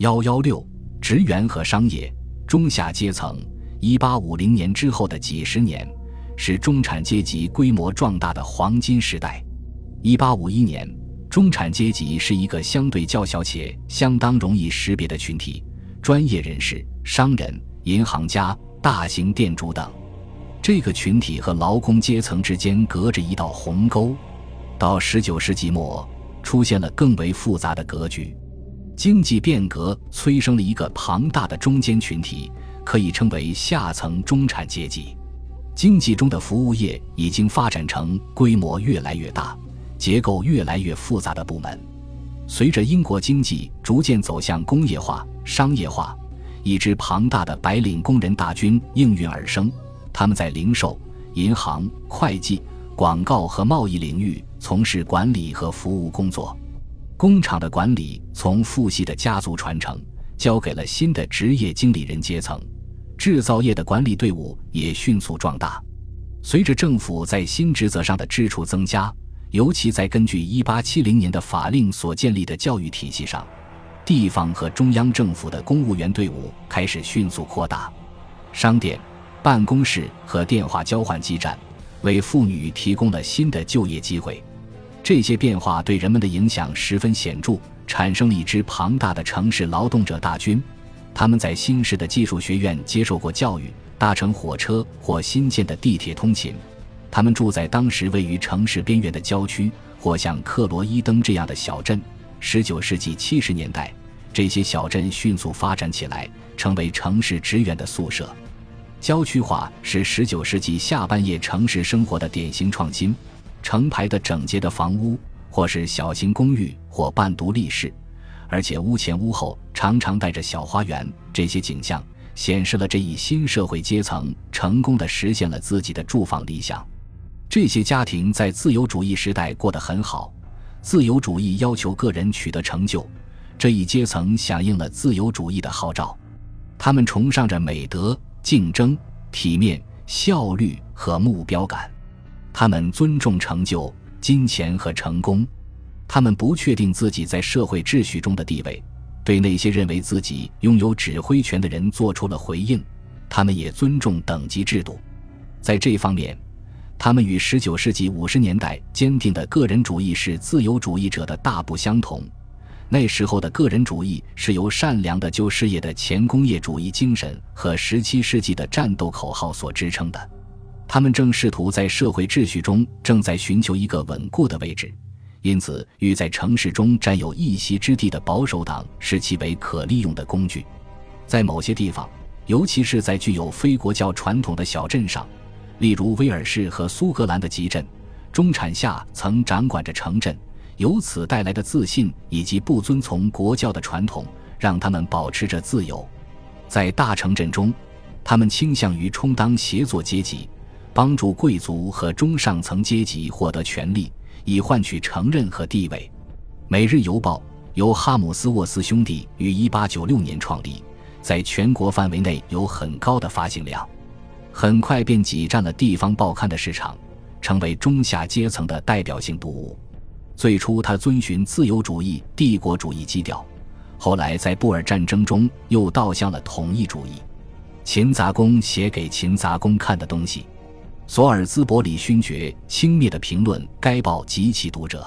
幺幺六，职员和商业中下阶层。一八五零年之后的几十年，是中产阶级规模壮大的黄金时代。一八五一年，中产阶级是一个相对较小且相当容易识别的群体：专业人士、商人、银行家、大型店主等。这个群体和劳工阶层之间隔着一道鸿沟。到十九世纪末，出现了更为复杂的格局。经济变革催生了一个庞大的中间群体，可以称为下层中产阶级。经济中的服务业已经发展成规模越来越大、结构越来越复杂的部门。随着英国经济逐渐走向工业化、商业化，一支庞大的白领工人大军应运而生。他们在零售、银行、会计、广告和贸易领域从事管理和服务工作。工厂的管理从父系的家族传承，交给了新的职业经理人阶层。制造业的管理队伍也迅速壮大。随着政府在新职责上的支出增加，尤其在根据1870年的法令所建立的教育体系上，地方和中央政府的公务员队伍开始迅速扩大。商店、办公室和电话交换基站为妇女提供了新的就业机会。这些变化对人们的影响十分显著，产生了一支庞大的城市劳动者大军。他们在新式的技术学院接受过教育，搭乘火车或新建的地铁通勤。他们住在当时位于城市边缘的郊区，或像克罗伊登这样的小镇。19世纪70年代，这些小镇迅速发展起来，成为城市职员的宿舍。郊区化是19世纪下半叶城市生活的典型创新。成排的整洁的房屋，或是小型公寓，或半独立式，而且屋前屋后常常带着小花园。这些景象显示了这一新社会阶层成功的实现了自己的住房理想。这些家庭在自由主义时代过得很好。自由主义要求个人取得成就，这一阶层响应了自由主义的号召。他们崇尚着美德、竞争、体面、效率和目标感。他们尊重成就、金钱和成功，他们不确定自己在社会秩序中的地位，对那些认为自己拥有指挥权的人做出了回应。他们也尊重等级制度，在这方面，他们与19世纪50年代坚定的个人主义是自由主义者的大不相同。那时候的个人主义是由善良的旧事业的前工业主义精神和17世纪的战斗口号所支撑的。他们正试图在社会秩序中正在寻求一个稳固的位置，因此与在城市中占有一席之地的保守党视其为可利用的工具。在某些地方，尤其是在具有非国教传统的小镇上，例如威尔士和苏格兰的集镇，中产下层掌管着城镇，由此带来的自信以及不遵从国教的传统，让他们保持着自由。在大城镇中，他们倾向于充当协作阶级。帮助贵族和中上层阶级获得权利，以换取承认和地位。《每日邮报》由哈姆斯沃斯兄弟于1896年创立，在全国范围内有很高的发行量，很快便挤占了地方报刊的市场，成为中下阶层的代表性读物。最初，他遵循自由主义、帝国主义基调，后来在布尔战争中又倒向了统一主义。勤杂工写给勤杂工看的东西。索尔兹伯里勋爵轻蔑地评论该报及其读者。